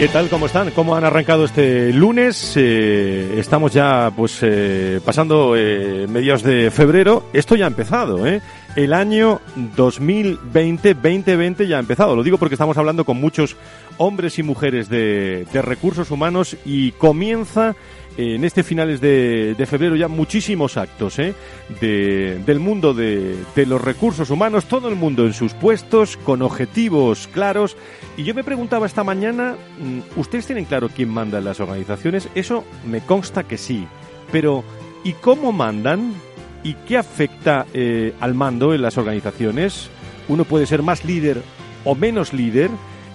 ¿Qué tal? ¿Cómo están? ¿Cómo han arrancado este lunes? Eh, estamos ya pues eh, pasando eh, mediados de febrero. Esto ya ha empezado, ¿eh? El año 2020, 2020 ya ha empezado. Lo digo porque estamos hablando con muchos hombres y mujeres de recursos humanos y comienza en este finales de, febrero ya muchísimos actos ¿eh? de, del mundo de, de, los recursos humanos, todo el mundo en sus puestos, con objetivos claros. Y yo me preguntaba esta mañana, mm, ¿ustedes tienen claro quién manda en las organizaciones? Eso me consta que sí, pero ¿y cómo mandan? ¿Y qué afecta eh, al mando en las organizaciones? ¿Uno puede ser más líder o menos líder?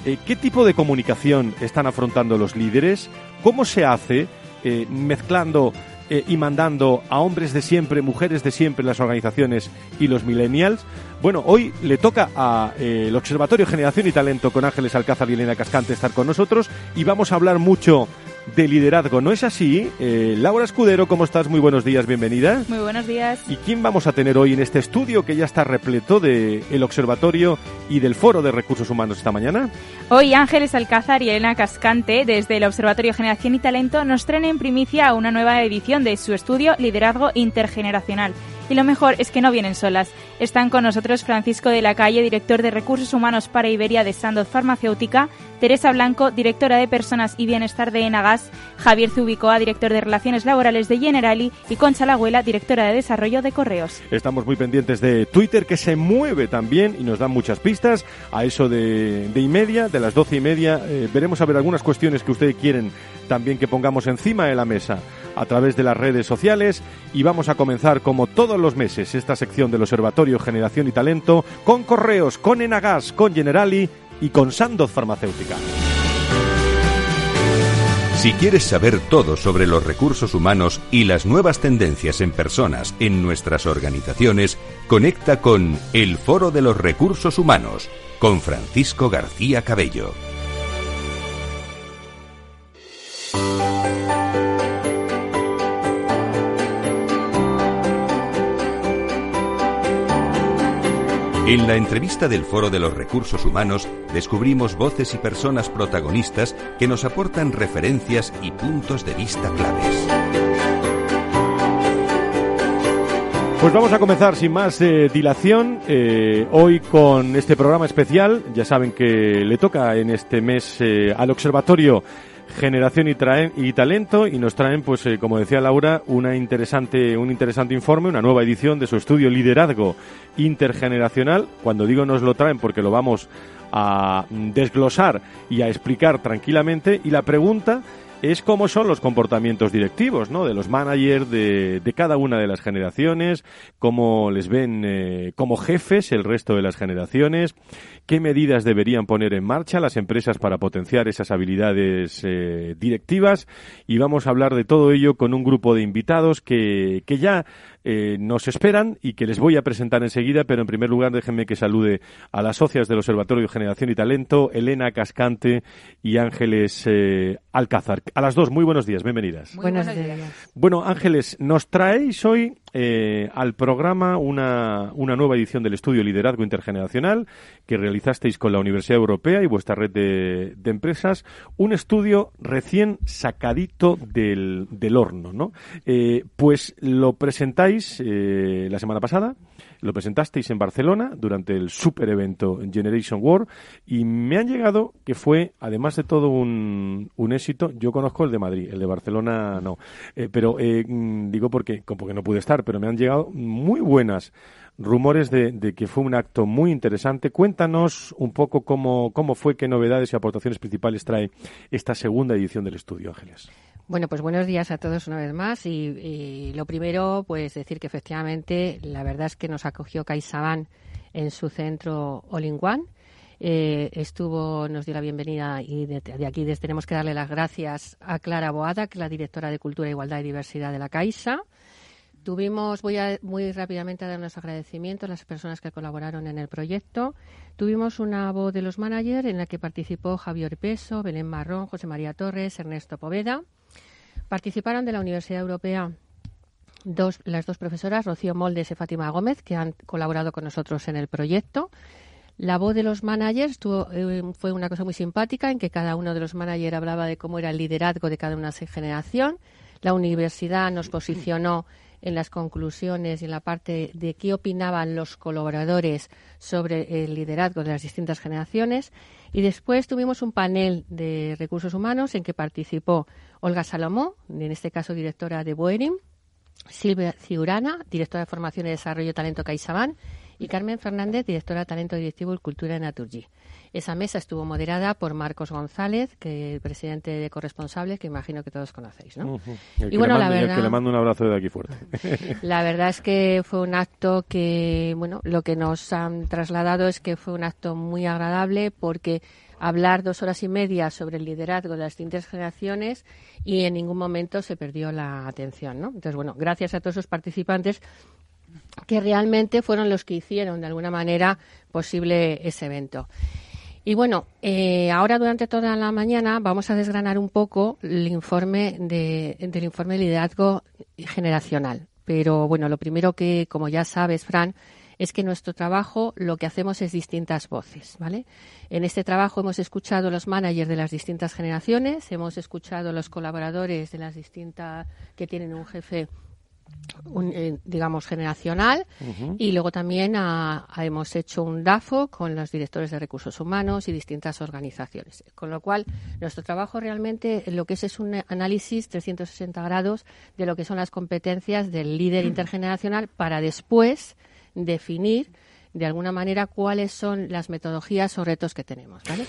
Eh, ¿Qué tipo de comunicación están afrontando los líderes? ¿Cómo se hace? Eh, mezclando eh, y mandando a hombres de siempre, mujeres de siempre las organizaciones y los millennials. Bueno, hoy le toca al eh, Observatorio Generación y Talento con Ángeles Alcázar y Elena Cascante estar con nosotros y vamos a hablar mucho de liderazgo. ¿No es así? Eh, Laura Escudero, ¿cómo estás? Muy buenos días, bienvenida. Muy buenos días. ¿Y quién vamos a tener hoy en este estudio que ya está repleto del el Observatorio y del Foro de Recursos Humanos esta mañana? Hoy Ángeles Alcázar y Elena Cascante, desde el Observatorio Generación y Talento, nos traen en primicia una nueva edición de su estudio Liderazgo Intergeneracional. Y lo mejor es que no vienen solas. Están con nosotros Francisco de la Calle, director de Recursos Humanos para Iberia de Sandoz Farmacéutica, Teresa Blanco, directora de Personas y Bienestar de Enagas, Javier Zubicoa, director de Relaciones Laborales de Generali y Concha Lagüela, directora de Desarrollo de Correos. Estamos muy pendientes de Twitter, que se mueve también y nos da muchas pistas. A eso de, de y media, de las doce y media, eh, veremos a ver algunas cuestiones que ustedes quieren también que pongamos encima de la mesa a través de las redes sociales y vamos a comenzar como todos los meses esta sección del Observatorio Generación y Talento con correos, con Enagas, con Generali y con Sandoz Farmacéutica. Si quieres saber todo sobre los recursos humanos y las nuevas tendencias en personas en nuestras organizaciones, conecta con El Foro de los Recursos Humanos con Francisco García Cabello. En la entrevista del Foro de los Recursos Humanos descubrimos voces y personas protagonistas que nos aportan referencias y puntos de vista claves. Pues vamos a comenzar sin más eh, dilación eh, hoy con este programa especial. Ya saben que le toca en este mes eh, al Observatorio Generación y, traen, y Talento y nos traen, pues eh, como decía Laura, una interesante, un interesante informe, una nueva edición de su estudio Liderazgo Intergeneracional. Cuando digo nos lo traen porque lo vamos a desglosar y a explicar tranquilamente. Y la pregunta es cómo son los comportamientos directivos, ¿no? De los managers de, de cada una de las generaciones, cómo les ven eh, como jefes el resto de las generaciones, qué medidas deberían poner en marcha las empresas para potenciar esas habilidades eh, directivas y vamos a hablar de todo ello con un grupo de invitados que, que ya eh, nos esperan y que les voy a presentar enseguida, pero en primer lugar déjenme que salude a las socias del Observatorio Generación y Talento, Elena Cascante y Ángeles eh, Alcázar. A las dos, muy buenos días, bienvenidas. Muy buenos días. Bueno, Ángeles, nos traéis hoy eh, al programa una, una nueva edición del estudio Liderazgo Intergeneracional que realizasteis con la Universidad Europea y vuestra red de, de empresas. Un estudio recién sacadito del, del horno, ¿no? Eh, pues lo presentáis eh, la semana pasada. Lo presentasteis en Barcelona durante el super evento Generation War y me han llegado que fue, además de todo un, un éxito, yo conozco el de Madrid, el de Barcelona no, eh, pero eh, mm, digo porque, porque no pude estar, pero me han llegado muy buenas rumores de, que fue un acto muy interesante. Cuéntanos un poco cómo, cómo fue, qué novedades y aportaciones principales trae esta segunda edición del estudio, Ángeles. Bueno, pues buenos días a todos una vez más y, lo primero, pues decir que efectivamente la verdad es que nos acogió CaixaBank en su centro All in One. Eh, estuvo, nos dio la bienvenida y de, aquí les tenemos que darle las gracias a Clara Boada, que es la directora de Cultura, Igualdad y Diversidad de la Caixa. Tuvimos, voy a muy rápidamente a dar unos agradecimientos a las personas que colaboraron en el proyecto. Tuvimos una voz de los managers en la que participó Javier Peso, Belén Marrón, José María Torres, Ernesto Poveda. Participaron de la Universidad Europea dos, las dos profesoras, Rocío Moldes y Fátima Gómez, que han colaborado con nosotros en el proyecto. La voz de los managers eh, fue una cosa muy simpática en que cada uno de los managers hablaba de cómo era el liderazgo de cada una generación. La universidad nos posicionó en las conclusiones y en la parte de qué opinaban los colaboradores sobre el liderazgo de las distintas generaciones. Y después tuvimos un panel de recursos humanos en que participó Olga Salomó, en este caso directora de Boeing, Silvia Ciurana, directora de Formación y Desarrollo Talento CaixaBank, y Carmen Fernández, directora de Talento Directivo y Cultura de Naturgy. Esa mesa estuvo moderada por Marcos González, que el presidente de Corresponsables, que imagino que todos conocéis, ¿no? Uh -huh. y bueno, la verdad, que le mando un abrazo de aquí fuerte. la verdad es que fue un acto que, bueno, lo que nos han trasladado es que fue un acto muy agradable porque hablar dos horas y media sobre el liderazgo de las distintas generaciones y en ningún momento se perdió la atención, ¿no? Entonces, bueno, gracias a todos los participantes que realmente fueron los que hicieron de alguna manera posible ese evento. Y bueno, eh, ahora durante toda la mañana vamos a desgranar un poco el informe de, del informe de liderazgo generacional. Pero bueno, lo primero que, como ya sabes, Fran, es que nuestro trabajo lo que hacemos es distintas voces, ¿vale? En este trabajo hemos escuchado los managers de las distintas generaciones, hemos escuchado los colaboradores de las distintas que tienen un jefe un, eh, digamos, generacional uh -huh. y luego también a, a hemos hecho un DAFO con los directores de recursos humanos y distintas organizaciones. Con lo cual, nuestro trabajo realmente lo que es es un análisis 360 grados de lo que son las competencias del líder intergeneracional para después definir de alguna manera cuáles son las metodologías o retos que tenemos. ¿vale?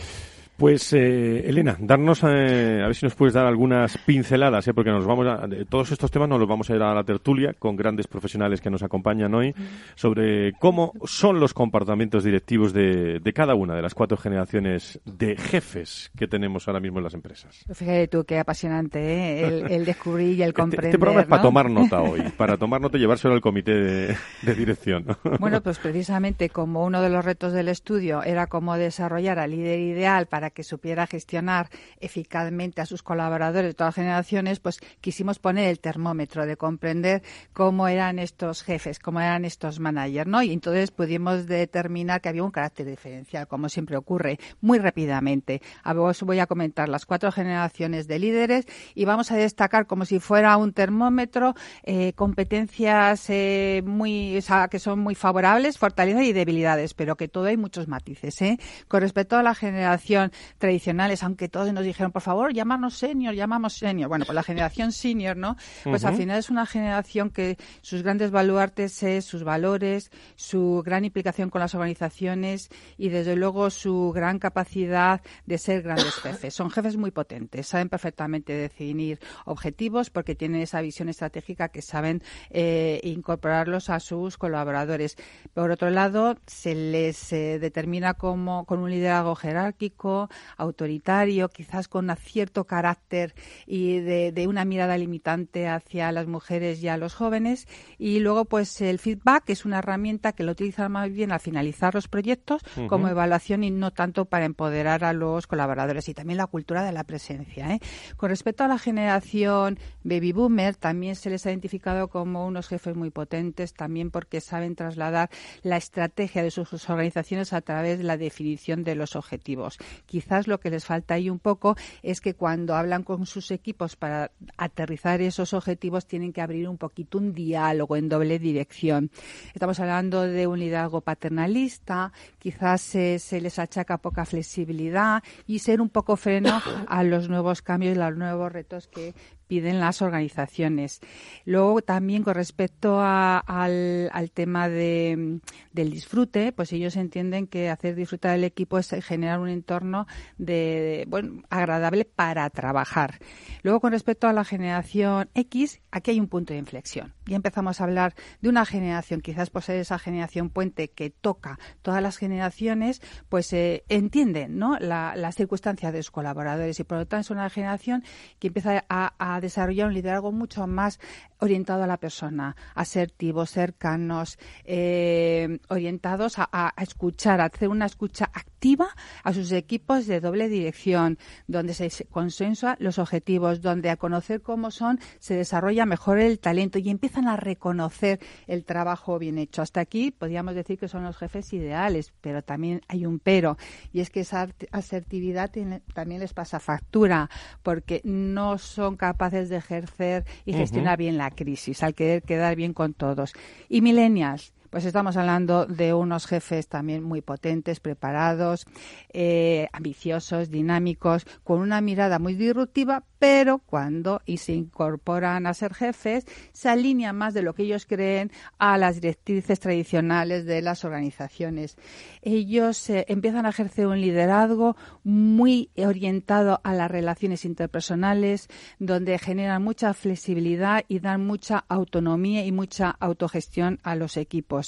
Pues, eh, Elena, darnos, eh, a ver si nos puedes dar algunas pinceladas, eh, porque nos vamos a, todos estos temas nos los vamos a ir a la tertulia con grandes profesionales que nos acompañan hoy sobre cómo son los comportamientos directivos de, de cada una de las cuatro generaciones de jefes que tenemos ahora mismo en las empresas. Fíjate tú, qué apasionante, ¿eh? el, el, descubrir y el comprender. Este, este programa ¿no? es para tomar nota hoy, para tomar nota y llevárselo al comité de, de dirección. Bueno, pues precisamente como uno de los retos del estudio era cómo desarrollar al líder ideal para que supiera gestionar eficazmente a sus colaboradores de todas las generaciones, pues quisimos poner el termómetro de comprender cómo eran estos jefes, cómo eran estos managers, ¿no? Y entonces pudimos determinar que había un carácter diferencial, como siempre ocurre, muy rápidamente. A vos voy a comentar las cuatro generaciones de líderes y vamos a destacar como si fuera un termómetro eh, competencias eh, muy, que son muy favorables, fortalezas y debilidades, pero que todo hay muchos matices, ¿eh? Con respecto a la generación tradicionales, aunque todos nos dijeron, por favor, llamarnos senior, llamamos senior. Bueno, pues la generación senior, ¿no? Pues uh -huh. al final es una generación que sus grandes baluartes es sus valores, su gran implicación con las organizaciones y desde luego su gran capacidad de ser grandes jefes. Son jefes muy potentes, saben perfectamente definir objetivos porque tienen esa visión estratégica que saben eh, incorporarlos a sus colaboradores. Por otro lado, se les eh, determina como con un liderazgo jerárquico, autoritario, quizás con un cierto carácter y de, de, una mirada limitante hacia las mujeres y a los jóvenes. Y luego, pues el feedback es una herramienta que lo utiliza más bien al finalizar los proyectos como evaluación y no tanto para empoderar a los colaboradores. Y también la cultura de la presencia. ¿eh? Con respecto a la generación baby boomer, también se les ha identificado como unos jefes muy potentes, también porque saben trasladar la estrategia de sus organizaciones a través de la definición de los objetivos. Quizás lo que les falta ahí un poco es que cuando hablan con sus equipos para aterrizar esos objetivos tienen que abrir un poquito un diálogo en doble dirección. Estamos hablando de un liderazgo paternalista, quizás se, se les achaca poca flexibilidad y ser un poco freno a los nuevos cambios y a los nuevos retos que piden las organizaciones. Luego también con respecto al, tema de, del disfrute, pues ellos entienden que hacer disfrutar al equipo es generar un entorno de, bueno, agradable para trabajar. Luego con respecto a la generación X, aquí hay un punto de inflexión. Ya empezamos a hablar de una generación, quizás por ser esa generación puente que toca todas las generaciones, pues eh, entienden ¿no? las circunstancias de sus colaboradores y por lo tanto es una generación que empieza a desarrollar un liderazgo mucho más orientado a la persona, asertivos, cercanos, eh, orientados a, escuchar, a hacer una escucha activa a sus equipos de doble dirección, donde se consensuan los objetivos, donde a conocer cómo son se desarrolla mejor el talento y empiezan a reconocer el trabajo bien hecho. Hasta aquí podríamos decir que son los jefes ideales, pero también hay un pero, y es que esa asertividad también les pasa factura, porque no son capaces de ejercer y gestionar bien la crisis, al querer quedar bien con todos. Y millennials, pues estamos hablando de unos jefes también muy potentes, preparados, eh, ambiciosos, dinámicos, con una mirada muy disruptiva, pero cuando y se incorporan a ser jefes, se alinean más de lo que ellos creen a las directrices tradicionales de las organizaciones. Ellos eh, empiezan a ejercer un liderazgo muy orientado a las relaciones interpersonales, donde generan mucha flexibilidad y dan mucha autonomía y mucha autogestión a los equipos.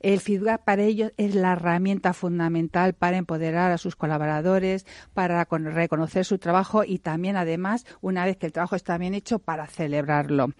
El feedback para ellos es la herramienta fundamental para empoderar a sus colaboradores, para reconocer su trabajo y también, además, una vez que el trabajo está bien hecho para celebrarlo.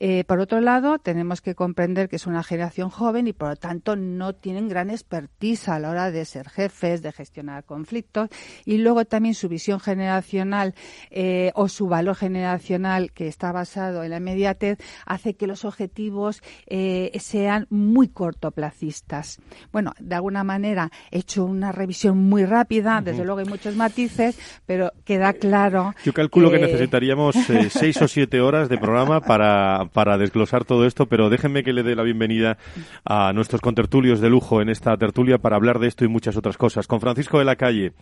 Eh, por otro lado, tenemos que comprender que es una generación joven y, por lo tanto, no tienen gran expertise a la hora de ser jefes, de gestionar conflictos. Y luego también su visión generacional eh, o su valor generacional, que está basado en la inmediatez, hace que los objetivos eh, sean muy cortoplacistas. Bueno, de alguna manera he hecho una revisión muy rápida, desde luego hay muchos matices, pero queda claro. Yo calculo que necesitaríamos seis o siete horas de programa para para desglosar todo esto, pero déjenme que le dé la bienvenida a nuestros contertulios de lujo en esta tertulia para hablar de esto y muchas otras cosas. Con Francisco de la Calle,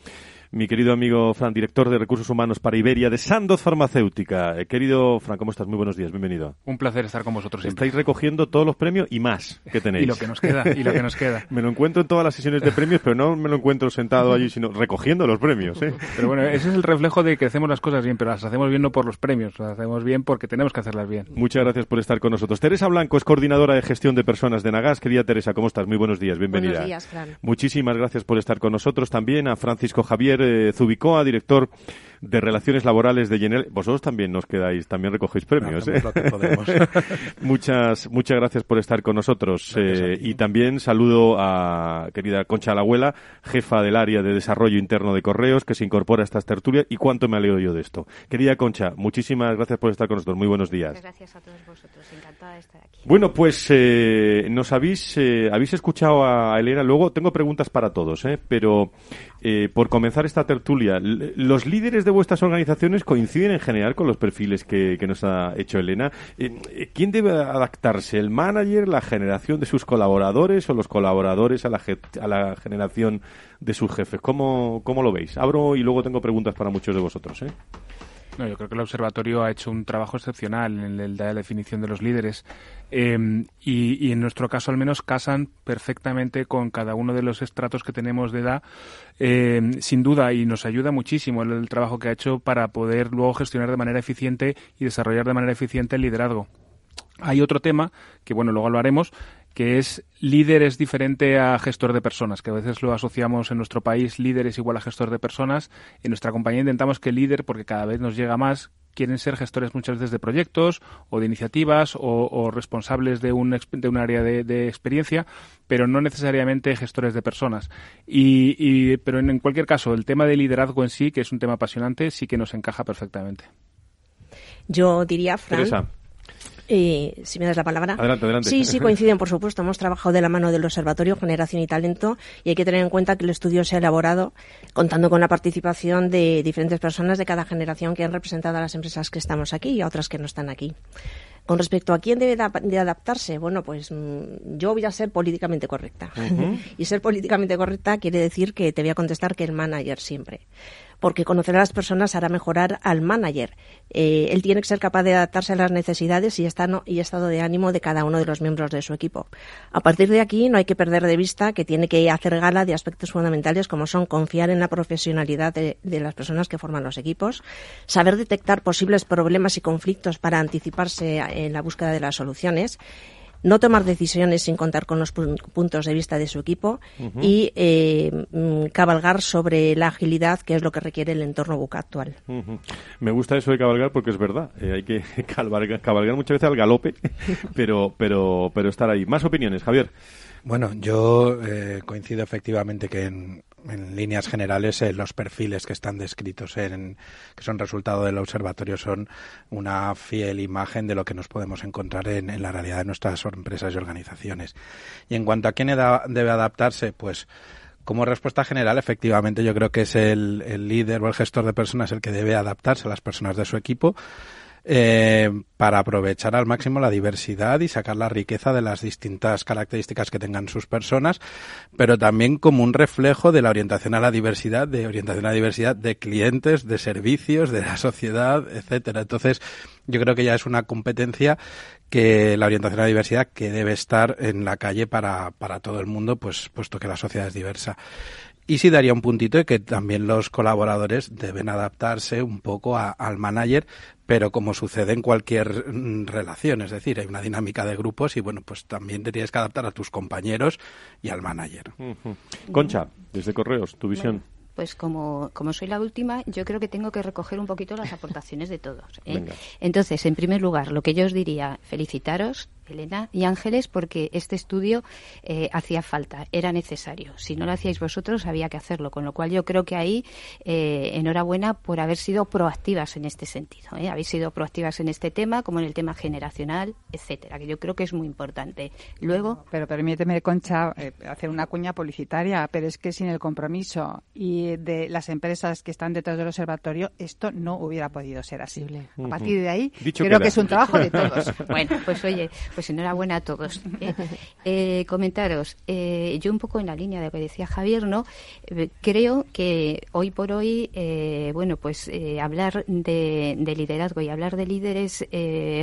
mi querido amigo Fran, director de Recursos Humanos para Iberia de Sandoz Farmacéutica. Eh, querido Fran, ¿cómo estás? Muy buenos días, bienvenido. Un placer estar con vosotros Estáis recogiendo todos los premios y más que tenéis. y lo que nos queda, y lo que nos queda. me lo encuentro en todas las sesiones de premios, pero no me lo encuentro sentado allí, sino recogiendo los premios. ¿eh? Pero bueno, ese es el reflejo de que hacemos las cosas bien, pero las hacemos bien no por los premios, las hacemos bien porque tenemos que hacerlas bien. Muchas gracias por estar con nosotros. Teresa Blanco es coordinadora de gestión de personas de Nagas. Querida Teresa, ¿cómo estás? Muy buenos días, bienvenida. Buenos días, Fran. Muchísimas gracias por estar con nosotros también. A Francisco Javier eh, Zubicoa, director de Relaciones Laborales de Genel. Vosotros también nos quedáis, también recogéis premios. ¿eh? muchas, muchas gracias por estar con nosotros. Eh, y también saludo a querida Concha la Abuela, jefa del área de desarrollo interno de Correos, que se incorpora a estas tertulias. ¿Y cuánto me alegro yo de esto? Querida Concha, muchísimas gracias por estar con nosotros. Muy buenos días. gracias a todos vosotros. Encantada de estar aquí. Bueno, pues eh, nos habéis, habéis escuchado a Elena. Luego tengo preguntas para todos, pero por comenzar esta tertulia, los líderes de vuestras organizaciones coinciden en general con los perfiles que, nos ha hecho Elena. Eh, eh, ¿Quién debe adaptarse? ¿El manager, la generación de sus colaboradores o los colaboradores a la, a la generación de sus jefes? ¿Cómo, ¿Cómo lo veis? Abro y luego tengo preguntas para muchos de vosotros. ¿eh? No, yo creo que el observatorio ha hecho un trabajo excepcional en el la definición de los líderes em, y, en nuestro caso al menos casan perfectamente con cada uno de los estratos que tenemos de edad, em, sin duda, y nos ayuda muchísimo el, trabajo que ha hecho para poder luego gestionar de manera eficiente y desarrollar de manera eficiente el liderazgo. Hay otro tema, que bueno, luego lo haremos, que es líder es diferente a gestor de personas, que a veces lo asociamos en nuestro país, líder es igual a gestor de personas. En nuestra compañía intentamos que líder, porque cada vez nos llega más, quieren ser gestores muchas veces de proyectos o de iniciativas o, responsables de un, de un área de, experiencia, pero no necesariamente gestores de personas. Y, pero en, cualquier caso, el tema de liderazgo en sí, que es un tema apasionante, sí que nos encaja perfectamente. Yo diría, Fran, eh, si me das la palabra. Adelante, adelante. Sí, sí, coinciden, por supuesto. Hemos trabajado de la mano del Observatorio Generación y Talento y hay que tener en cuenta que el estudio se ha elaborado contando con la participación de diferentes personas de cada generación que han representado a las empresas que estamos aquí y a otras que no están aquí. Con respecto a quién debe de adaptarse, bueno, pues mm, yo voy a ser políticamente correcta. y ser políticamente correcta quiere decir que te voy a contestar que el manager siempre porque conocer a las personas hará mejorar al manager. Eh, él tiene que ser capaz de adaptarse a las necesidades y, y estado de ánimo de cada uno de los miembros de su equipo. A partir de aquí, no hay que perder de vista que tiene que hacer gala de aspectos fundamentales como son confiar en la profesionalidad de las personas que forman los equipos, saber detectar posibles problemas y conflictos para anticiparse en la búsqueda de las soluciones, no tomar decisiones sin contar con los puntos de vista de su equipo y eh, mm, cabalgar sobre la agilidad, que es lo que requiere el entorno buca actual. Me gusta eso de cabalgar porque es verdad. Eh, hay que cabalgar, cabalgar, muchas veces al galope, pero, pero, pero estar ahí. Más opiniones, Javier. Bueno, yo eh, coincido efectivamente que en, en líneas generales eh, los perfiles que están descritos en que son resultado del observatorio son una fiel imagen de lo que nos podemos encontrar en, la realidad de nuestras empresas y organizaciones. Y en cuanto a quién debe adaptarse, pues como respuesta general, efectivamente, yo creo que es el, el líder o el gestor de personas el que debe adaptarse a las personas de su equipo eh, para aprovechar al máximo la diversidad y sacar la riqueza de las distintas características que tengan sus personas, pero también como un reflejo de la orientación a la diversidad, de orientación a la diversidad de clientes, de servicios, de la sociedad, etcétera. Entonces, yo creo que ya es una competencia que la orientación a la diversidad que debe estar en la calle para, para todo el mundo, pues puesto que la sociedad es diversa. Y sí daría un puntito de que también los colaboradores deben adaptarse un poco al manager, pero como sucede en cualquier mm, relación, es decir, hay una dinámica de grupos y bueno, pues también te tienes que adaptar a tus compañeros y al manager. Concha, desde Correos, tu visión. pues como, como soy la última, yo creo que tengo que recoger un poquito las aportaciones de todos. ¿eh? Entonces, en primer lugar, lo que yo os diría, felicitaros, Elena y Ángeles, porque este estudio eh, hacía falta, era necesario. Si no lo hacíais vosotros, había que hacerlo. Con lo cual, yo creo que ahí, eh, enhorabuena por haber sido proactivas en este sentido. ¿eh? Habéis sido proactivas en este tema, como en el tema generacional, etcétera, que yo creo que es muy importante. Luego. Pero permíteme, Concha, hacer una cuña publicitaria, pero es que sin el compromiso y de las empresas que están detrás del observatorio, esto no hubiera podido ser así. A partir de ahí, creo que es un trabajo de todos. bueno, pues oye, pues enhorabuena a todos. ¿eh? Eh, comentaros, eh, yo un poco en la línea de lo que decía Javier, ¿no? creo que hoy por hoy, bueno, pues hablar de, liderazgo y hablar de líderes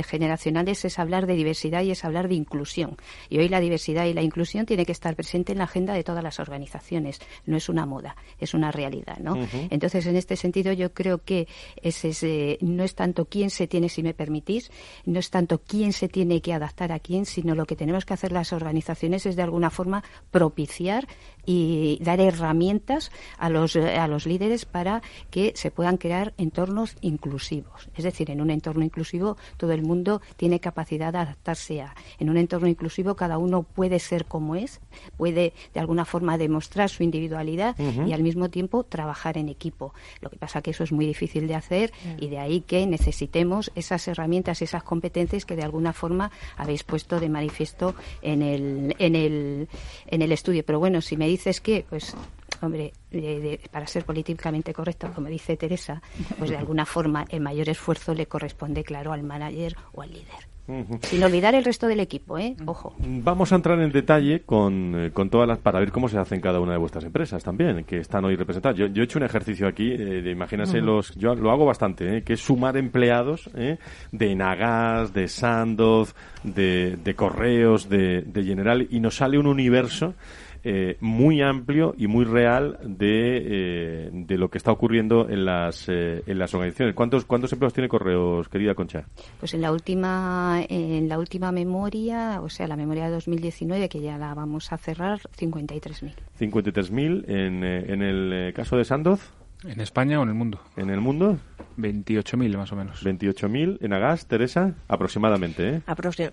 generacionales es hablar de diversidad y es hablar de inclusión. Y hoy la diversidad y la inclusión tiene que estar presente en la agenda de todas las organizaciones. No es una moda, es una realidad, ¿no? Entonces, en este sentido, yo creo que ese, no es tanto quién se tiene, si me permitís, no es tanto quién se tiene que adaptar a quién, sino lo que tenemos que hacer las organizaciones es de alguna forma propiciar y dar herramientas a los, a los líderes para que se puedan crear entornos inclusivos. Es decir, en un entorno inclusivo todo el mundo tiene capacidad de adaptarse a. En un entorno inclusivo cada uno puede ser como es, puede de alguna forma demostrar su individualidad y al mismo tiempo trabajar en equipo. Lo que pasa que eso es muy difícil de hacer y de ahí que necesitemos esas herramientas, esas competencias que de alguna forma habéis puesto de manifiesto en el, en el, en el estudio. Pero bueno, si me dices que, pues, hombre, para ser políticamente correcto, como dice Teresa, pues de alguna forma el mayor esfuerzo le corresponde, claro, al manager o al líder. Sin olvidar el resto del equipo, ¿eh? Ojo. Vamos a entrar en detalle con, eh, con todas las. para ver cómo se hace en cada una de vuestras empresas también, que están hoy representadas. Yo, he hecho un ejercicio aquí, eh, de imagínense los. Yo lo hago bastante, ¿eh? que es sumar empleados de Nagas, de Sandoz, de, de Correos, de, de General, y nos sale un universo eh, muy amplio y muy real de, eh, de lo que está ocurriendo en las, eh, en las organizaciones. ¿Cuántos, ¿Cuántos empleados tiene Correos, querida Concha? Pues en la última en la última memoria, o sea, la memoria de 2019, que ya la vamos a cerrar, 53.000. 53.000 en, en el caso de Sandoz. ¿En España o en el mundo? ¿En el mundo? 28.000 más o menos. 28.000 en Agas, Teresa, aproximadamente, ¿eh?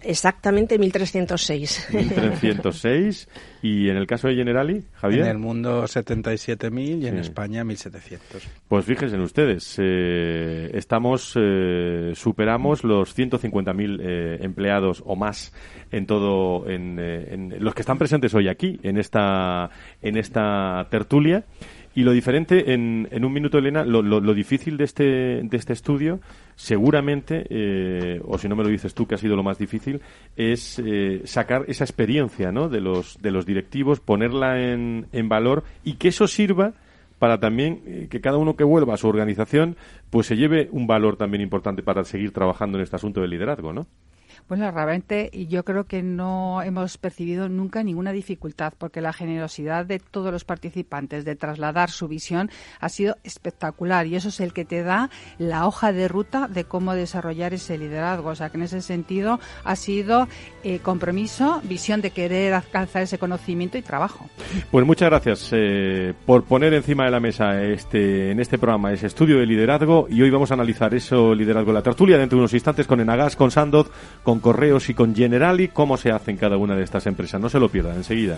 exactamente 1.306. 1.306. ¿Y en el caso de Generali, Javier? En el mundo 77.000 y en España 1.700. Pues fíjense ustedes, eh, estamos, eh, superamos los 150.000 eh, empleados o más en todo, en, en los que están presentes hoy aquí, en esta, en esta tertulia. Y lo diferente, en, en un minuto, Elena, lo, lo, difícil de este, de este estudio, seguramente, eh, o si no me lo dices tú, que ha sido lo más difícil, es eh, sacar esa experiencia ¿no? de, los, de los directivos, ponerla en, en valor y que eso sirva para también eh, que cada uno que vuelva a su organización pues se lleve un valor también importante para seguir trabajando en este asunto del liderazgo, ¿no? Bueno, realmente yo creo que no hemos percibido nunca ninguna dificultad porque la generosidad de todos los participantes de trasladar su visión ha sido espectacular y eso es el que te da la hoja de ruta de cómo desarrollar ese liderazgo. O sea que en ese sentido ha sido eh, compromiso, visión de querer alcanzar ese conocimiento y trabajo. Pues muchas gracias eh, por poner encima de la mesa este en este programa ese estudio de liderazgo y hoy vamos a analizar eso liderazgo la tertulia dentro de unos instantes con Enagas, con Sandoz, con Correos y con Generali cómo se hace en cada una de estas empresas. No se lo pierdan enseguida.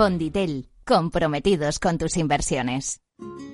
Fonditel, comprometidos con tus inversiones.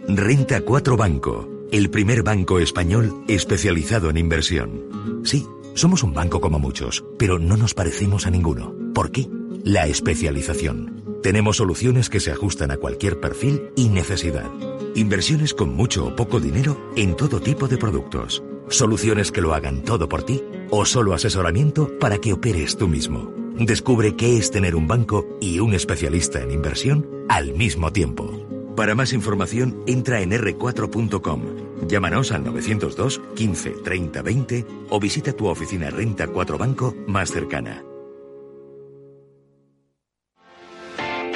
Renta 4 Banco, el primer banco español especializado en inversión. Sí, somos un banco como muchos, pero no nos parecemos a ninguno. ¿Por qué? La especialización. Tenemos soluciones que se ajustan a cualquier perfil y necesidad. Inversiones con mucho o poco dinero en todo tipo de productos. Soluciones que lo hagan todo por ti o solo asesoramiento para que operes tú mismo. Descubre qué es tener un banco y un especialista en inversión al mismo tiempo. Para más información, entra en r4.com. Llámanos al 902 15 30 20 o visita tu oficina Renta 4 Banco más cercana.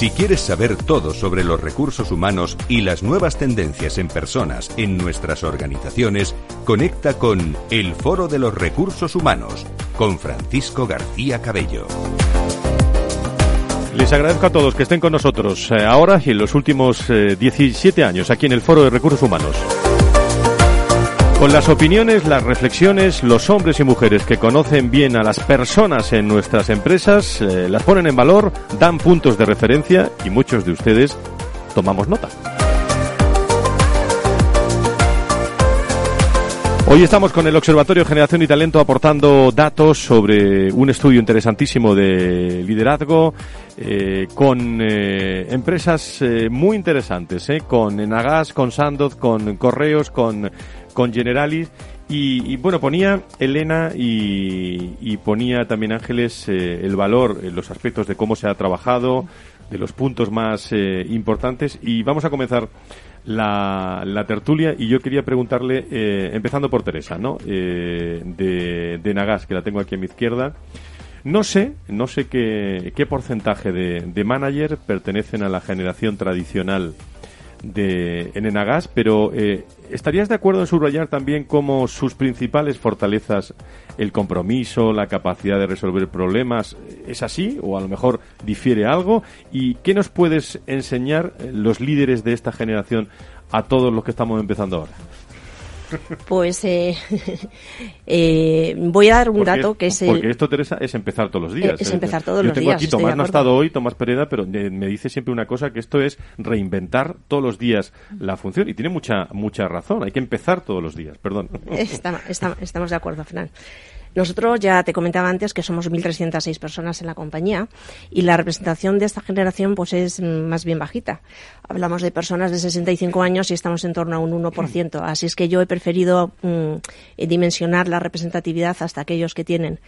Si quieres saber todo sobre los recursos humanos y las nuevas tendencias en personas en nuestras organizaciones, conecta con El Foro de los Recursos Humanos con Francisco García Cabello. Les agradezco a todos que estén con nosotros eh, ahora y en los últimos eh, 17 años aquí en el Foro de Recursos Humanos. Con las opiniones, las reflexiones, los hombres y mujeres que conocen bien a las personas en nuestras empresas, eh, las ponen en valor, dan puntos de referencia y muchos de ustedes tomamos nota. Hoy estamos con el Observatorio Generación y Talento aportando datos sobre un estudio interesantísimo de liderazgo eh, con eh, empresas muy interesantes, con Enagas, con Sandoz, con Correos, con, con Generalis. Y, bueno, ponía Elena y, ponía también Ángeles eh, el valor, en los aspectos de cómo se ha trabajado, de los puntos más eh, importantes. Y vamos a comenzar la, la tertulia y yo quería preguntarle, eh, empezando por Teresa, ¿no? Eh, de, de Nagas, que la tengo aquí a mi izquierda. No sé, no sé qué, qué porcentaje de, de manager pertenecen a la generación tradicional de en Enagas, pero ¿estarías de acuerdo en subrayar también como sus principales fortalezas el compromiso, la capacidad de resolver problemas? ¿Es así o a lo mejor difiere algo? ¿Y qué nos puedes enseñar eh, los líderes de esta generación a todos los que estamos empezando ahora? Pues eh, eh, voy a dar un Porque dato que es el- Porque esto, Teresa, es empezar todos los días. Eh, es ¿eh? empezar todos Yo los tengo días, aquí, estoy de Tomás no ha estado hoy, Tomás Pereda, pero eh, me dice siempre una cosa, que esto es reinventar todos los días la función. Y tiene mucha, mucha razón, hay que empezar todos los días, perdón. Está- está- estamos de acuerdo, Fran. Nosotros ya te comentaba antes que somos 1.306 personas en la compañía y la representación de esta generación pues es más bien bajita. Hablamos de personas de 65 años y estamos en torno a un 1%. Así es que yo he preferido mm, dimensionar la representatividad hasta aquellos que tienen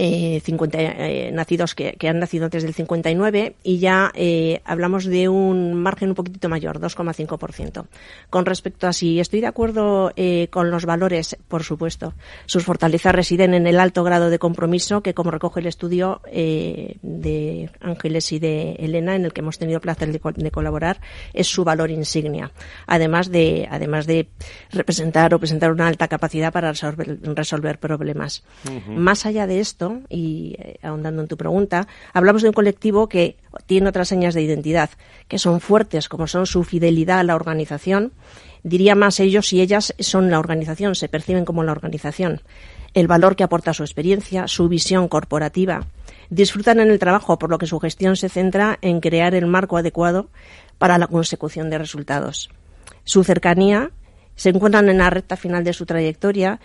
eh, 50 eh, nacidos que, que han nacido antes del 59 y ya eh, hablamos de un margen un poquitito mayor, 2,5%. Con respecto a si estoy de acuerdo eh, con los valores, por supuesto, sus fortalezas residen en el alto grado de compromiso que, como recoge el estudio eh, de Ángeles y de Elena, en el que hemos tenido placer de, de colaborar, es su valor insignia. Además de, además de representar o presentar una alta capacidad para resolver, resolver problemas. Más allá de esto, y eh, ahondando en tu pregunta, hablamos de un colectivo que tiene otras señas de identidad, que son fuertes, como son su fidelidad a la organización. Diría más ellos y ellas son la organización, se perciben como la organización. El valor que aporta su experiencia, su visión corporativa. Disfrutan en el trabajo, por lo que su gestión se centra en crear el marco adecuado para la consecución de resultados. Su cercanía se encuentran en la recta final de su trayectoria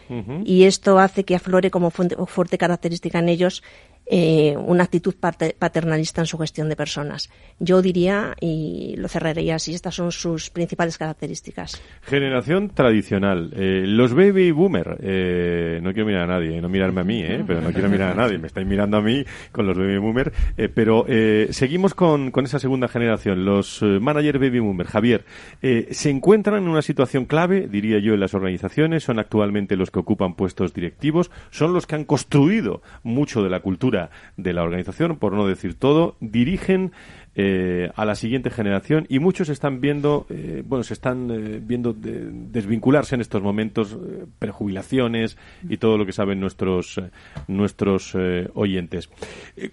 y esto hace que aflore como fuente- fuerte característica en ellos eh, una actitud paternalista en su gestión de personas. Yo diría, y lo cerraría así, estas son sus principales características. Generación tradicional. Eh, los baby boomer. eh, no quiero mirar a nadie, no mirarme a mí, eh, pero no quiero mirar a nadie. Me estáis mirando a mí con los baby boomer. eh, pero eh, seguimos con, con esa segunda generación. Los eh, manager baby boomer. Javier, eh, se encuentran en una situación clave, diría yo, en las organizaciones. Son actualmente los que ocupan puestos directivos. Son los que han construido mucho de la cultura de la organización, por no decir todo, dirigen eh, a la siguiente generación y muchos están viendo, eh, bueno, se están eh, viendo desvincularse en estos momentos, prejubilaciones y todo lo que saben nuestros, nuestros oyentes.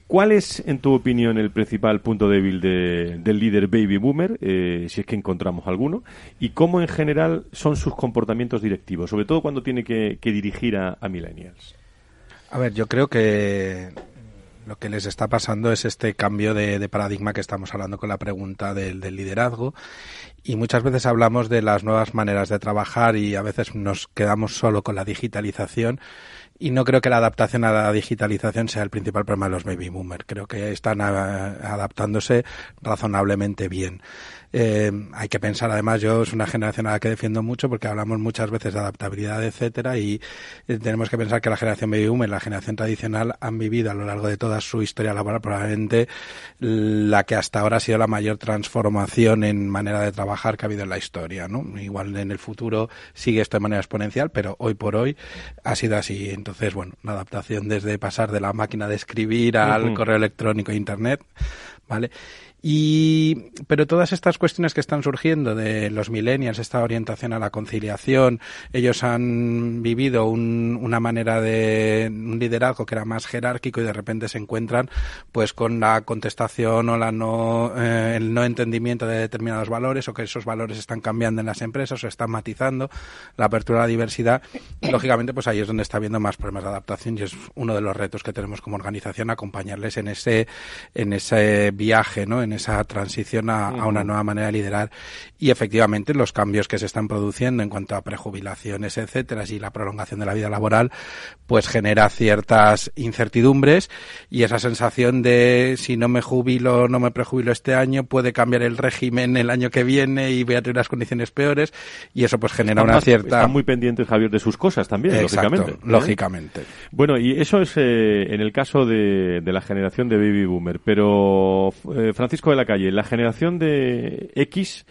¿Cuál es, en tu opinión, el principal punto débil del líder baby boomer, si es que encontramos alguno, y cómo en general son sus comportamientos directivos, sobre todo cuando tiene que, dirigir a millennials? A ver, yo creo que lo que les está pasando es este cambio de, paradigma que estamos hablando con la pregunta del, liderazgo y muchas veces hablamos de las nuevas maneras de trabajar y a veces nos quedamos solo con la digitalización y no creo que la adaptación a la digitalización sea el principal problema de los baby boomers. Creo que están adaptándose razonablemente bien. Eh, hay que pensar, además, yo es una generación a la que defiendo mucho porque hablamos muchas veces de adaptabilidad, etcétera, y eh, tenemos que pensar que la generación baby boomer, la generación tradicional, han vivido a lo largo de toda su historia laboral probablemente la que hasta ahora ha sido la mayor transformación en manera de trabajar que ha habido en la historia, ¿no? Igual en el futuro sigue esto de manera exponencial, pero hoy por hoy ha sido así. Entonces, bueno, la adaptación desde pasar de la máquina de escribir al correo electrónico e internet, ¿vale? Y, pero todas estas cuestiones que están surgiendo de los millennials, esta orientación a la conciliación, ellos han vivido un, una manera de un liderazgo que era más jerárquico y de repente se encuentran pues con la contestación o la no, eh, el no entendimiento de determinados valores o que esos valores están cambiando en las empresas o están matizando la apertura a la diversidad. Y lógicamente pues ahí es donde está habiendo más problemas de adaptación y es uno de los retos que tenemos como organización acompañarles en ese, en ese viaje, ¿no? Esa transición a, una nueva manera de liderar. Y efectivamente los cambios que se están produciendo en cuanto a prejubilaciones, etcétera, y la prolongación de la vida laboral, pues genera ciertas incertidumbres y esa sensación de si no me jubilo, no me prejubilo este año, puede cambiar el régimen el año que viene y voy a tener unas condiciones peores y eso pues genera una cierta... Está muy pendiente Javier de sus cosas también, lógicamente. ¿eh? Lógicamente. Bueno, y eso es eh, en el caso de, de, la generación de Baby Boomer, pero eh, Francisco de la Calle, la generación de X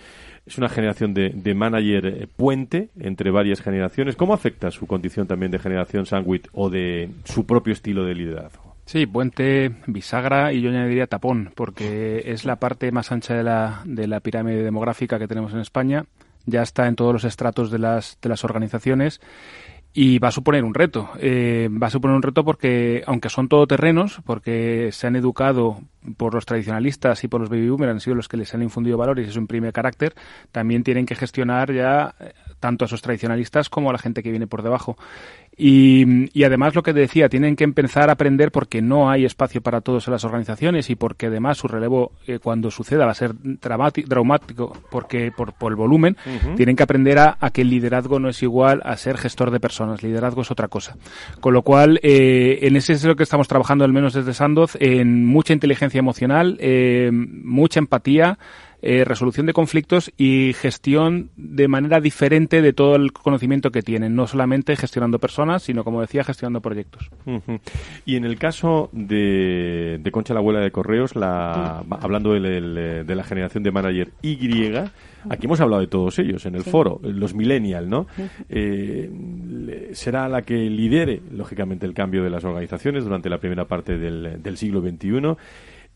es una generación de, de manager eh, puente entre varias generaciones. ¿Cómo afecta su condición también de generación sandwich o de su propio estilo de liderazgo? Sí, puente, bisagra y yo añadiría tapón, porque es la parte más ancha de la, de la pirámide demográfica que tenemos en España. Ya está en todos los estratos de las, de las organizaciones y va a suponer un reto. Eh, va a suponer un reto porque, aunque son todoterrenos, porque se han educado por los tradicionalistas y por los baby boomers, han sido los que les han infundido valores y eso imprime carácter, también tienen que gestionar ya eh, tanto a esos tradicionalistas como a la gente que viene por debajo. Y, además lo que decía, tienen que empezar a aprender porque no hay espacio para todos en las organizaciones y porque además su relevo eh, cuando suceda va a ser traumático porque por, el volumen, tienen que aprender a, que el liderazgo no es igual a ser gestor de personas, liderazgo es otra cosa. Con lo cual, eh, en ese es lo que estamos trabajando al menos desde Sandoz, en mucha inteligencia emocional, eh, mucha empatía, eh, resolución de conflictos y gestión de manera diferente de todo el conocimiento que tienen, no solamente gestionando personas, sino, como decía, gestionando proyectos. Y en el caso de, de Concha, la abuela de Correos, la, hablando de, la generación de manager Y, aquí hemos hablado de todos ellos en el foro, los millennials, ¿no? Eh, será la que lidere, lógicamente, el cambio de las organizaciones durante la primera parte del, del siglo XXI.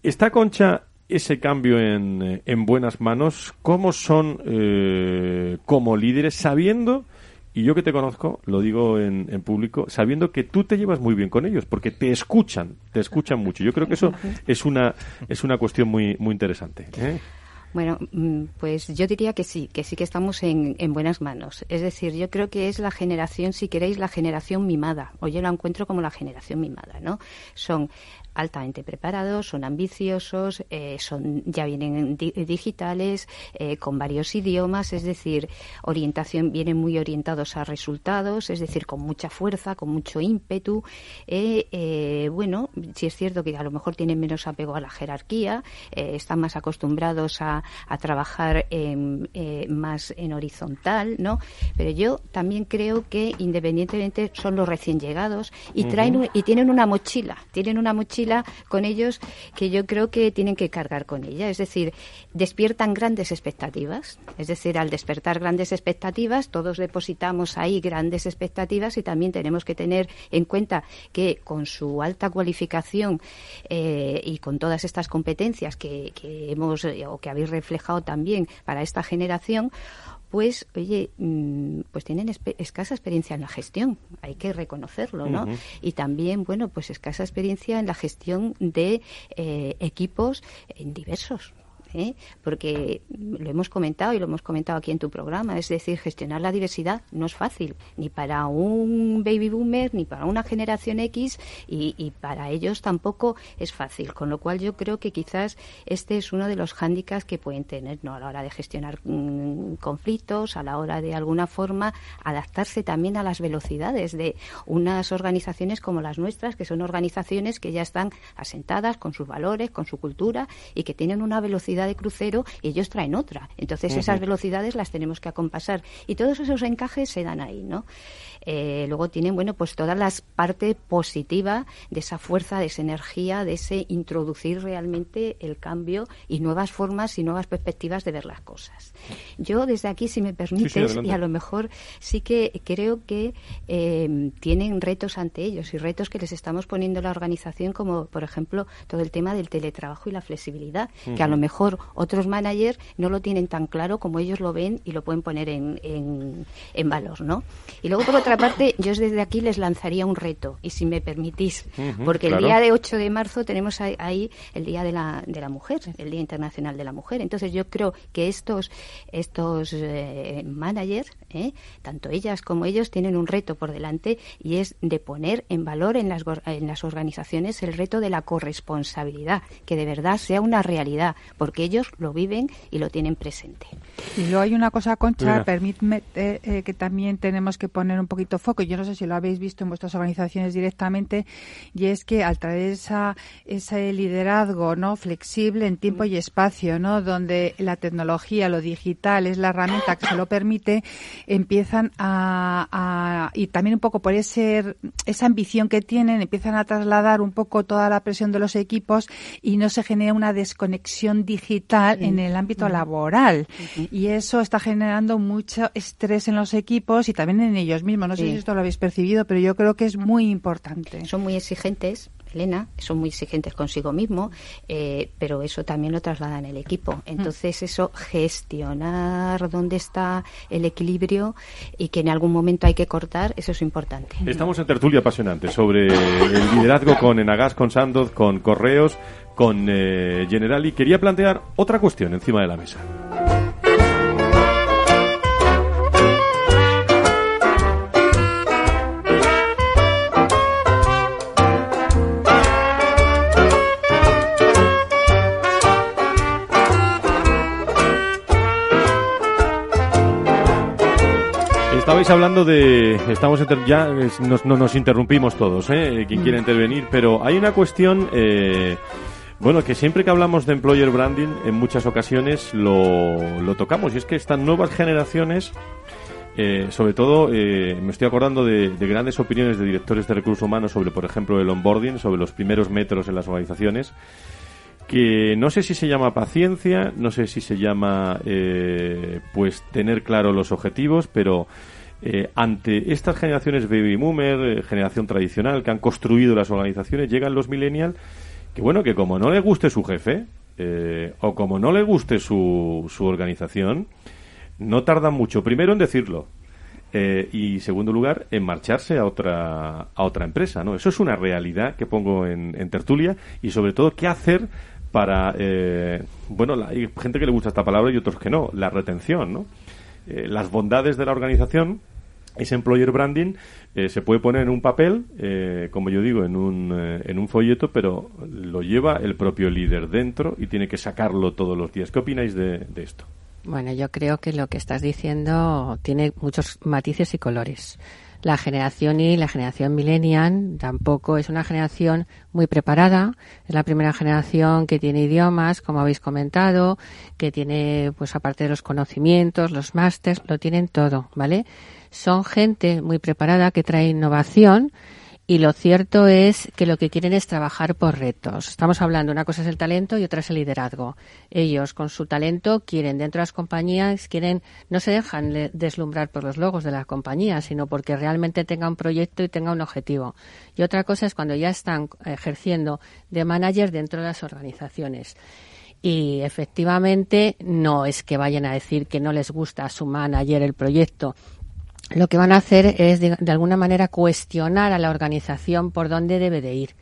¿Está Concha ese cambio en, eh, en buenas manos? ¿Cómo son eh, como líderes sabiendo, y yo que te conozco, lo digo en, en, público, sabiendo que tú te llevas muy bien con ellos, porque te escuchan, te escuchan mucho. Yo creo que eso es una, es una cuestión muy, muy interesante. ¿eh? Bueno, mm, pues yo diría que sí, que sí que estamos en, en, buenas manos. Es decir, yo creo que es la generación, si queréis, la generación mimada, o yo la encuentro como la generación mimada, ¿no? Son altamente preparados, son ambiciosos, eh, son ya vienen digitales, eh, con varios idiomas, es decir, orientación vienen muy orientados a resultados, es decir, con mucha fuerza, con mucho ímpetu. Eh, bueno, si es cierto que a lo mejor tienen menos apego a la jerarquía, están más acostumbrados a, trabajar más en horizontal, ¿no? Pero yo también creo que independientemente son los recién llegados y traen y tienen una mochila, tienen una mochila con ellos que yo creo que tienen que cargar con ella. Es decir, despiertan grandes expectativas. Es decir, al despertar grandes expectativas, todos depositamos ahí grandes expectativas y también tenemos que tener en cuenta que con su alta cualificación eh, y con todas estas competencias que, que hemos eh, o que habéis reflejado también para esta generación, pues, oye, mm, pues tienen escasa experiencia en la gestión, hay que reconocerlo, ¿no? Y también, bueno, pues escasa experiencia en la gestión de eh, equipos diversos. ¿Eh? porque lo hemos comentado y lo hemos comentado aquí en tu programa, es decir, gestionar la diversidad no es fácil, ni para un baby boomer, ni para una generación X, y, para ellos tampoco es fácil, con lo cual yo creo que quizás este es uno de los hándicaps que pueden tener a la hora de gestionar mm, conflictos, a la hora de alguna forma adaptarse también a las velocidades de unas organizaciones como las nuestras, que son organizaciones que ya están asentadas con sus valores, con su cultura y que tienen una velocidad de crucero y ellos traen otra. Entonces esas velocidades las tenemos que acompasar y todos esos encajes se dan ahí, ¿no? Eh, luego tienen, bueno, pues toda la parte positiva de esa fuerza, de esa energía, de ese introducir realmente el cambio y nuevas formas y nuevas perspectivas de ver las cosas. Yo desde aquí, si me permites, y a lo mejor sí que creo que eh, tienen retos ante ellos y retos que les estamos poniendo la organización, como por ejemplo todo el tema del teletrabajo y la flexibilidad, que a lo mejor otros managers no lo tienen tan claro como ellos lo ven y lo pueden poner en, en, valor, ¿no? Y luego, por otra parte, yo desde aquí les lanzaría un reto, y si me permitís, porque el día de 8 de marzo tenemos ahí el Día de la, de la Mujer, el Día Internacional de la Mujer. Entonces, yo creo que estos, estos eh, managers, eh, tanto ellas como ellos, tienen un reto por delante y es de poner en valor en las, en las organizaciones el reto de la corresponsabilidad, que de verdad sea una realidad, porque ellos lo viven y lo tienen presente. Y luego hay una cosa, Concha, permíteme eh, que también tenemos que poner un poquito foco, yo no sé si lo habéis visto en vuestras organizaciones directamente, y es que al traer esa, ese liderazgo no flexible en tiempo y espacio, ¿no? donde la tecnología, lo digital es la herramienta que se lo permite, empiezan a, y también un poco por ese, esa ambición que tienen, empiezan a trasladar un poco toda la presión de los equipos y no se genera una desconexión digital en el ámbito laboral. Y eso está generando mucho estrés en los equipos y también en ellos mismos. No sé si esto lo habéis percibido, pero yo creo que es muy importante. Son muy exigentes, Elena, son muy exigentes consigo mismo, eh, pero eso también lo trasladan el equipo. Entonces, eso, gestionar dónde está el equilibrio y que en algún momento hay que cortar, eso es importante. Estamos en tertulia apasionante sobre el liderazgo con Enagas, con Sandoz, con Correos, con eh, Generali. Quería plantear otra cuestión encima de la mesa. estabais hablando de. Estamos ya nos, no, nos interrumpimos todos, ¿eh? Quien quiera mm. intervenir, pero hay una cuestión. Eh, bueno, que siempre que hablamos de employer branding, en muchas ocasiones lo, lo tocamos, y es que estas nuevas generaciones. Eh, sobre todo, eh, me estoy acordando de, de, grandes opiniones de directores de recursos humanos sobre, por ejemplo, el onboarding, sobre los primeros metros en las organizaciones, que no sé si se llama paciencia, no sé si se llama, eh, pues, tener claro los objetivos, pero eh, ante estas generaciones baby boomer, eh, generación tradicional, que han construido las organizaciones, llegan los millennials, que bueno, que como no le guste su jefe, eh, o como no le guste su, su organización, no tardan mucho, primero en decirlo, y segundo lugar, en marcharse a otra, a otra empresa, ¿no? Eso es una realidad que pongo en, en tertulia y sobre todo qué hacer para, bueno, hay gente que le gusta esta palabra y otros que no, la retención, ¿no? las bondades de la organización ese employer branding eh, se puede poner en un papel, eh, como yo digo, en un, eh, en un folleto, pero lo lleva el propio líder dentro y tiene que sacarlo todos los días. ¿Qué opináis de, esto? Bueno, yo creo que lo que estás diciendo tiene muchos matices y colores. La generación Y, la generación millennial, tampoco es una generación muy preparada. Es la primera generación que tiene idiomas, como habéis comentado, que tiene, pues aparte de los conocimientos, los másters, lo tienen todo, ¿vale? Son gente muy preparada que trae innovación y lo cierto es que lo que quieren es trabajar por retos. Estamos hablando, una cosa es el talento y otra es el liderazgo. Ellos con su talento quieren dentro de las compañías, quieren, no se dejan deslumbrar por los logos de las compañías, sino porque realmente tenga un proyecto y tenga un objetivo. Y otra cosa es cuando ya están ejerciendo de manager dentro de las organizaciones. Y efectivamente no es que vayan a decir que no les gusta a su manager el proyecto, lo que van a hacer es, de, alguna manera, cuestionar a la organización por dónde debe de ir.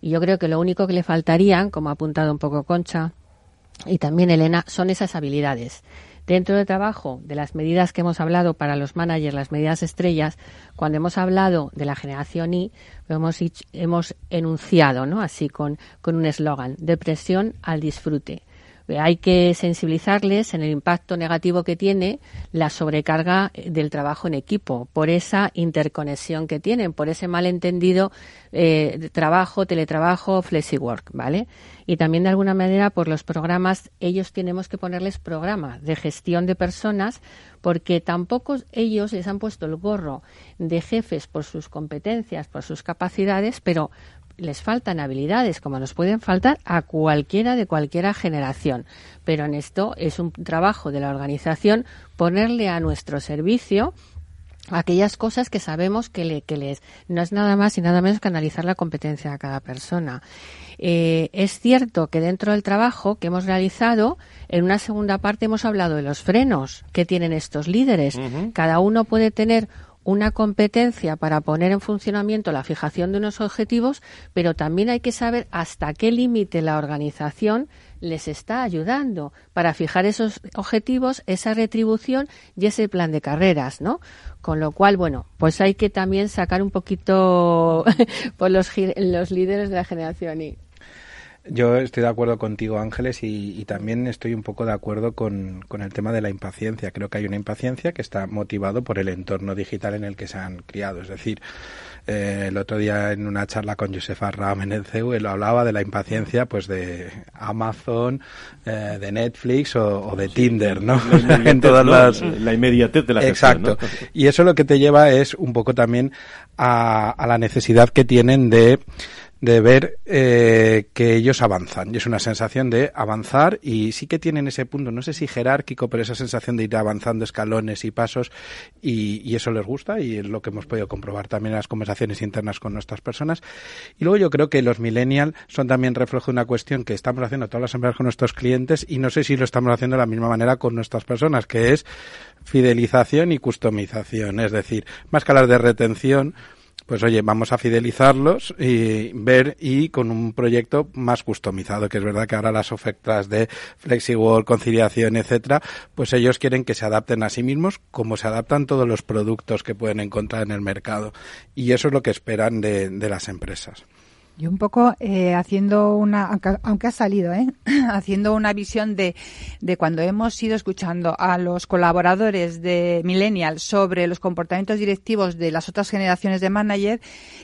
Y yo creo que lo único que le faltaría, como ha apuntado un poco Concha y también Elena, son esas habilidades. Dentro del trabajo, de las medidas que hemos hablado para los managers, las medidas estrellas, cuando hemos hablado de la generación I, hemos, hemos enunciado, ¿no? Así con, con un eslogan, depresión al disfrute hay que sensibilizarles en el impacto negativo que tiene la sobrecarga del trabajo en equipo, por esa interconexión que tienen, por ese malentendido eh, trabajo, teletrabajo, flexiwork, ¿vale? Y también de alguna manera por los programas, ellos tenemos que ponerles programas de gestión de personas porque tampoco ellos les han puesto el gorro de jefes por sus competencias, por sus capacidades, pero les faltan habilidades, como nos pueden faltar a cualquiera de cualquiera generación. Pero en esto es un trabajo de la organización ponerle a nuestro servicio aquellas cosas que sabemos que, le, que les no es nada más y nada menos que analizar la competencia de cada persona. Eh, es cierto que dentro del trabajo que hemos realizado, en una segunda parte hemos hablado de los frenos que tienen estos líderes. Cada uno puede tener una competencia para poner en funcionamiento la fijación de unos objetivos, pero también hay que saber hasta qué límite la organización les está ayudando para fijar esos objetivos, esa retribución y ese plan de carreras, ¿no? Con lo cual, bueno, pues hay que también sacar un poquito por los, los líderes de la generación Y. Yo estoy de acuerdo contigo, Ángeles, y, también estoy un poco de acuerdo con, con, el tema de la impaciencia. Creo que hay una impaciencia que está motivado por el entorno digital en el que se han criado. Es decir, eh, el otro día en una charla con Josefa Ram en el CEU, él hablaba de la impaciencia pues de Amazon, eh, de Netflix o, de Tinder, ¿no? La en todas las... La inmediatez de la Exacto. Y eso lo que te lleva es un poco también a, a la necesidad que tienen de de ver eh, que ellos avanzan. Y es una sensación de avanzar y sí que tienen ese punto, no sé si jerárquico, pero esa sensación de ir avanzando escalones y pasos y, y eso les gusta y es lo que hemos podido comprobar también en las conversaciones internas con nuestras personas. Y luego yo creo que los millennials son también reflejo de una cuestión que estamos haciendo todas las empresas con nuestros clientes y no sé si lo estamos haciendo de la misma manera con nuestras personas, que es fidelización y customización. Es decir, más que de retención, pues oye, vamos a fidelizarlos y ver y con un proyecto más customizado, que es verdad que ahora las ofertas de FlexiWork, conciliación, etcétera, pues ellos quieren que se adapten a sí mismos como se adaptan todos los productos que pueden encontrar en el mercado. Y eso es lo que esperan de, de las empresas. Y un poco eh, haciendo una, aunque, ha salido, ¿eh? haciendo una visión de, de cuando hemos ido escuchando a los colaboradores de Millennial sobre los comportamientos directivos de las otras generaciones de manager,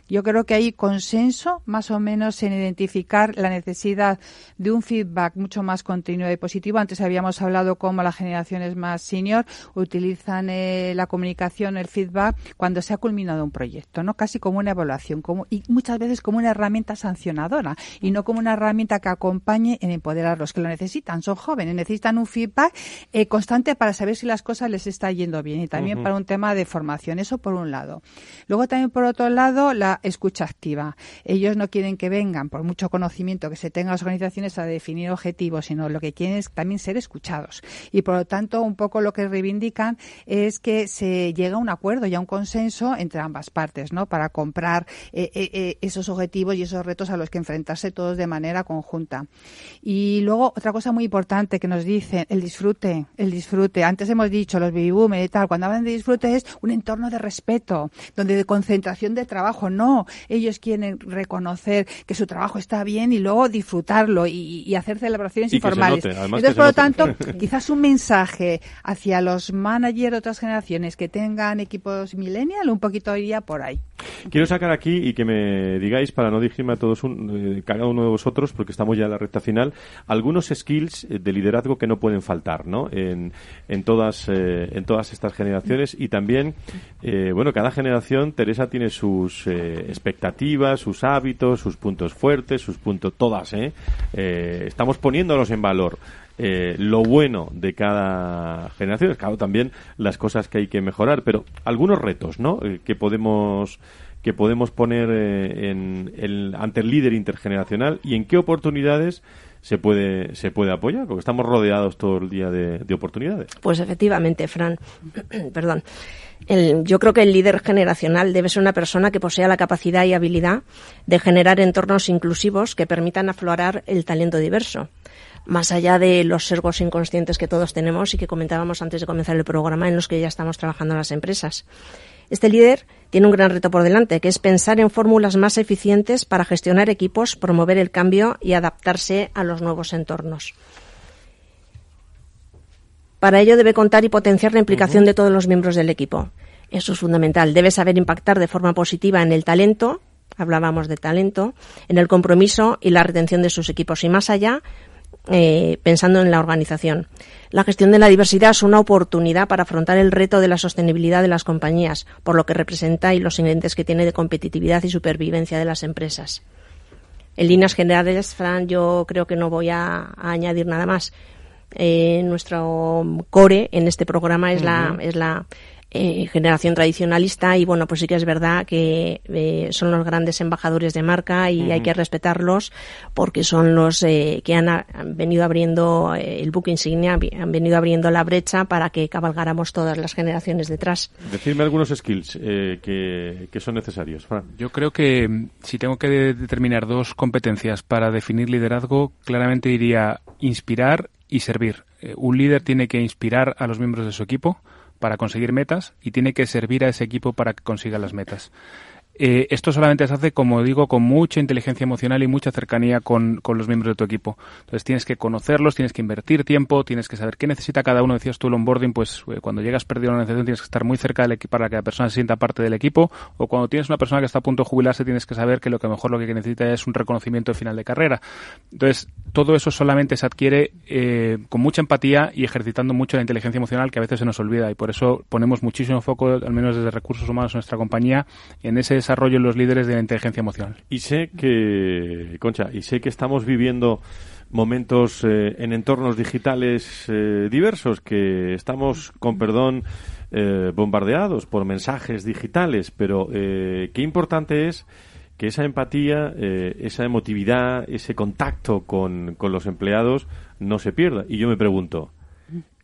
yo creo que hay consenso más o menos en identificar la necesidad de un feedback mucho más continuo y positivo. Antes habíamos hablado cómo las generaciones más senior utilizan eh, la comunicación, el feedback, cuando se ha culminado un proyecto, ¿no? Casi como una evaluación, como, y muchas veces como una herramienta sancionadora y no como una herramienta que acompañe en empoderar los que lo necesitan. Son jóvenes, necesitan un feedback eh, constante para saber si las cosas les está yendo bien y también para un tema de formación. Eso por un lado. Luego también por otro lado la escucha activa. Ellos no quieren que vengan por mucho conocimiento que se tenga las organizaciones a definir objetivos, sino lo que quieren es también ser escuchados. Y por lo tanto, un poco lo que reivindican es que se llegue a un acuerdo y a un consenso entre ambas partes, ¿no? Para comprar eh, eh, esos objetivos y esos retos a los que enfrentarse todos de manera conjunta. Y luego, otra cosa muy importante que nos dicen, el disfrute, el disfrute. Antes hemos dicho, los baby boomers y tal, cuando hablan de disfrute es un entorno de respeto, donde de concentración de trabajo. No, ellos quieren reconocer que su trabajo está bien y luego disfrutarlo y, hacer celebraciones informales. Entonces, por lo tanto, quizás un mensaje hacia los managers de otras generaciones que tengan equipos millennial, un poquito iría por ahí. Quiero sacar aquí y que me digáis, para no dirigirme a todos, un, eh, cada uno de vosotros, porque estamos ya en la recta final, algunos skills eh, de liderazgo que no pueden faltar, ¿no? En, en todas, eh, en todas estas generaciones y también, bueno, cada generación, Teresa tiene sus expectativas, sus hábitos, sus puntos fuertes, sus puntos, todas, ¿eh? estamos poniéndolos en valor. Lo bueno de cada generación, claro, también las cosas que hay que mejorar, pero algunos retos, ¿no? Que podemos que podemos poner eh, en, el, ante el líder intergeneracional y en qué oportunidades se puede se puede apoyar, porque estamos rodeados todo el día de, oportunidades. Pues efectivamente, Fran, perdón. yo creo que el líder generacional debe ser una persona que posea la capacidad y habilidad de generar entornos inclusivos que permitan aflorar el talento diverso más allá de los sesgos inconscientes que todos tenemos y que comentábamos antes de comenzar el programa en los que ya estamos trabajando en las empresas. Este líder tiene un gran reto por delante, que es pensar en fórmulas más eficientes para gestionar equipos, promover el cambio y adaptarse a los nuevos entornos. Para ello debe contar y potenciar la implicación de todos los miembros del equipo. Eso es fundamental. Debe saber impactar de forma positiva en el talento, hablábamos de talento, en el compromiso y la retención de sus equipos y más allá, eh, pensando en la organización. La gestión de la diversidad es una oportunidad para afrontar el reto de la sostenibilidad de las compañías, por lo que representa y los ingredientes que tiene de competitividad y supervivencia de las empresas. En líneas generales, Fran, yo creo que no voy a, añadir nada más. Eh, nuestro core en este programa es, la, es la eh, generación tradicionalista y bueno, pues sí que es verdad que eh, son los grandes embajadores de marca y hay que respetarlos porque son los eh, que han, venido abriendo el buque insignia, han venido abriendo la brecha para que cabalgáramos todas las generaciones detrás. Decirme algunos skills que, que, son necesarios. Yo creo que mm, si tengo que determinar dos competencias para definir liderazgo, claramente diría inspirar y servir. un líder tiene que inspirar a los miembros de su equipo, para conseguir metas y tiene que servir a ese equipo para que consiga las metas. Eh, esto solamente se hace, como digo, con mucha inteligencia emocional y mucha cercanía con, los miembros de tu equipo. Entonces tienes que conocerlos, tienes que invertir tiempo, tienes que saber qué necesita cada uno. Decías tú el onboarding, pues eh, cuando llegas perdido a una organización tienes que estar muy cerca del equipo para que la persona se sienta parte del equipo. O cuando tienes una persona que está a punto de jubilarse, tienes que saber que lo que mejor lo que necesita es un reconocimiento de final de carrera. Entonces, todo eso solamente se adquiere eh, con mucha empatía y ejercitando mucho la inteligencia emocional que a veces se nos olvida. Y por eso ponemos muchísimo foco, al menos desde recursos humanos en nuestra compañía, en ese desarrollo en los líderes de la inteligencia emocional. Y sé que, Concha, y sé que estamos viviendo momentos eh, en entornos digitales eh, diversos, que estamos, con perdón, eh, bombardeados por mensajes digitales, pero qué importante es que esa empatía, esa emotividad, ese contacto con, con los empleados no se pierda. Y yo me pregunto,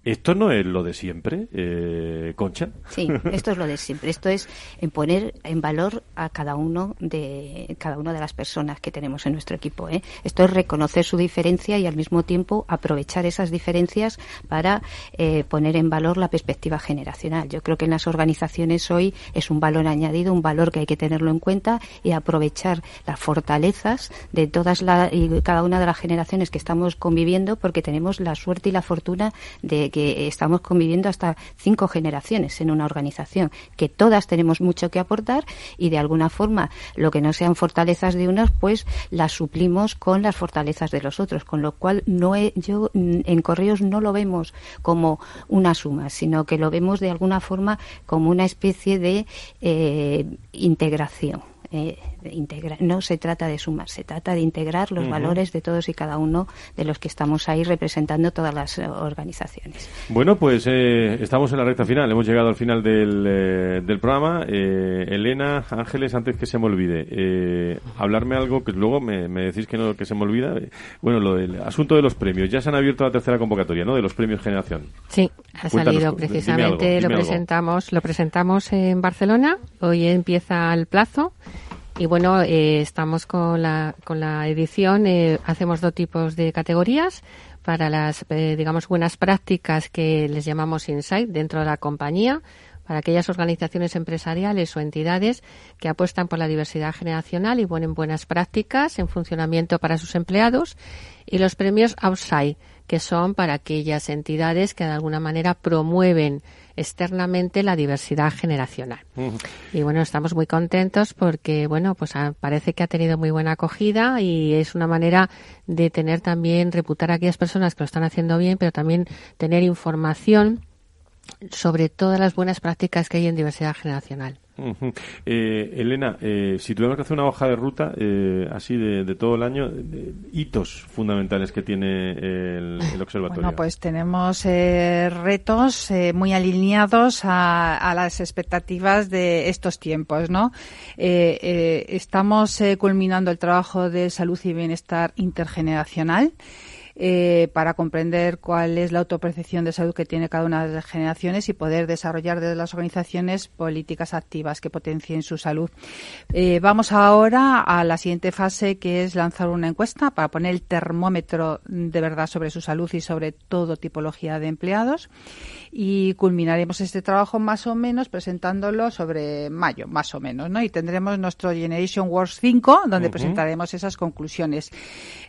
¿Esto no es lo de siempre, eh, Concha? Sí, esto es lo de siempre. Esto es en poner en valor a cada uno de cada una de las personas que tenemos en nuestro equipo. ¿eh? Esto es reconocer su diferencia y al mismo tiempo aprovechar esas diferencias para eh, poner en valor la perspectiva generacional. Yo creo que en las organizaciones hoy es un valor añadido, un valor que hay que tenerlo en cuenta y aprovechar las fortalezas de todas la, y cada una de las generaciones que estamos conviviendo, porque tenemos la suerte y la fortuna de que estamos conviviendo hasta cinco generaciones en una organización, que todas tenemos mucho que aportar y de alguna forma lo que no sean fortalezas de unos, pues las suplimos con las fortalezas de los otros, con lo cual no yo en Correos no lo vemos como una suma, sino que lo vemos de alguna forma como una especie de eh, integración. Eh, no se trata de sumar, se trata de integrar los valores de todos y cada uno de los que estamos ahí representando todas las eh, organizaciones. Bueno, pues eh, estamos en la recta final, hemos llegado al final del, del programa. Elena, Ángeles, antes que se me olvide, hablarme algo que luego me, decís que no que se me olvida. Bueno, lo del asunto de los premios. Ya se han abierto la tercera convocatoria, ¿no? De los premios Generación. Sí, ha salido precisamente, lo presentamos, lo presentamos en Barcelona. Hoy empieza el plazo. Y bueno, eh, estamos con la, con la edición, eh, hacemos dos tipos de categorías para las, eh, digamos, buenas prácticas que les llamamos Insight dentro de la compañía, para aquellas organizaciones empresariales o entidades que apuestan por la diversidad generacional y ponen buenas prácticas en funcionamiento para sus empleados, y los premios Outside, que son para aquellas entidades que de alguna manera promueven externamente la diversidad generacional. Y bueno, estamos muy contentos porque, bueno, pues parece que ha tenido muy buena acogida y es una manera de tener también, reputar a aquellas personas que lo están haciendo bien, pero también tener información sobre todas las buenas prácticas que hay en diversidad generacional. Eh, Elena, eh, si tuviéramos que hacer una hoja de ruta eh, así de, todo el año, hitos fundamentales que tiene el, observatorio. Bueno, pues tenemos retos muy alineados a, a, las expectativas de estos tiempos, ¿no? estamos culminando el trabajo de salud y bienestar intergeneracional. Eh, para comprender cuál es la autopercepción de salud que tiene cada una de las generaciones y poder desarrollar desde las organizaciones políticas activas que potencien su salud. Eh, vamos ahora a la siguiente fase, que es lanzar una encuesta para poner el termómetro de verdad sobre su salud y sobre todo tipología de empleados. Y culminaremos este trabajo más o menos presentándolo sobre mayo, más o menos, ¿no? Y tendremos nuestro Generation Wars 5, donde presentaremos esas conclusiones.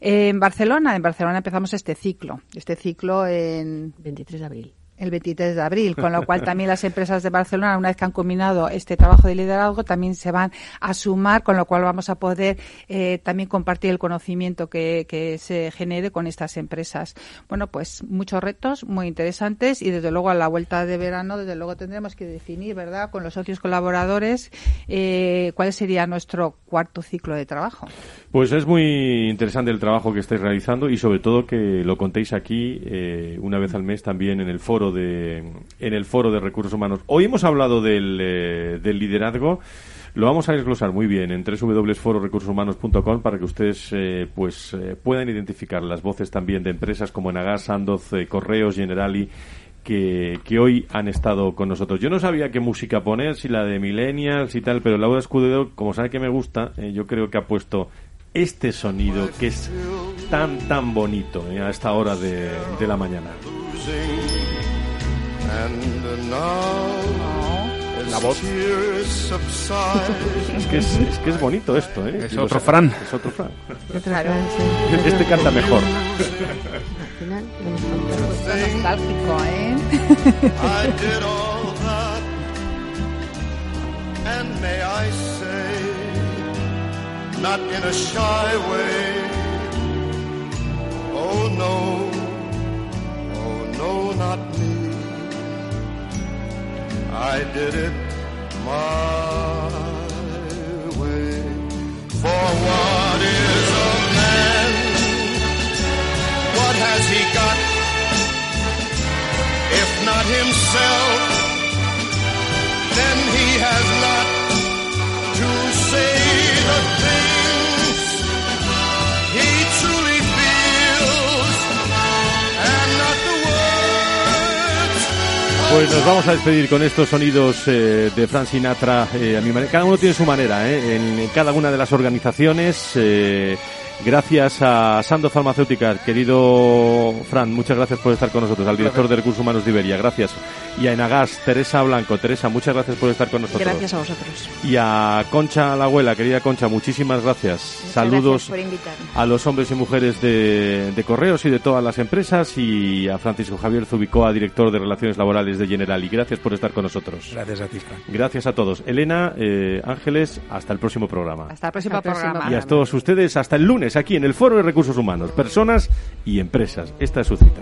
en Barcelona, en Barcelona empezamos este ciclo, este ciclo en 23 de abril el 23 de abril, con lo cual también las empresas de Barcelona, una vez que han combinado este trabajo de liderazgo, también se van a sumar, con lo cual vamos a poder eh, también compartir el conocimiento que, que, se genere con estas empresas. Bueno, pues muchos retos muy interesantes y desde luego a la vuelta de verano, desde luego tendremos que definir, ¿verdad?, con los socios colaboradores, eh, cuál sería nuestro cuarto ciclo de trabajo. Pues es muy interesante el trabajo que estáis realizando y sobre todo que lo contéis aquí eh, una vez al mes también en el foro de, en el foro de recursos humanos. Hoy hemos hablado del, eh, del liderazgo. Lo vamos a desglosar muy bien en www.fororecursoshumanos.com para que ustedes eh, pues puedan identificar las voces también de empresas como Enagas, Sandoz, Correos, Generali que, que, hoy han estado con nosotros. Yo no sabía qué música poner, si la de Millennials y tal, pero Laura Escudero, como sabe que me gusta, yo creo que ha puesto este sonido que es tan, tan bonito a esta hora de, de la mañana. La voz. es, que es, es, que es bonito esto, ¿eh? Es otro Fran. Es otro Fran. Este canta mejor. nostálgico, ¿eh? And may I say, not in a shy way, oh no, oh no, not me. I did it my way. For what is a man? What has he got? If not himself, then he has not to say the things Pues nos vamos a despedir con estos sonidos eh, de Frank Sinatra. Eh. Cada uno tiene su manera, eh, en, cada una de las organizaciones. Gracias a Sando Farmacéutica, querido Fran, muchas gracias por estar con nosotros, al director de Recursos Humanos de Iberia, gracias. Y a Enagas, Teresa Blanco, Teresa, muchas gracias por estar con nosotros. Gracias a vosotros. Y a Concha, la abuela, querida Concha, muchísimas gracias. Saludos a los hombres y mujeres de, Correos y de todas las empresas y a Francisco Javier Zubicoa, director de Relaciones Laborales de General. Y gracias por estar con nosotros. Gracias a ti, Fran. Gracias a todos. Elena, eh, Ángeles, hasta el próximo programa. Hasta el próximo programa. Y a todos ustedes, hasta el lunes aquí en el Foro de Recursos Humanos, Personas y Empresas. Esta es su cita.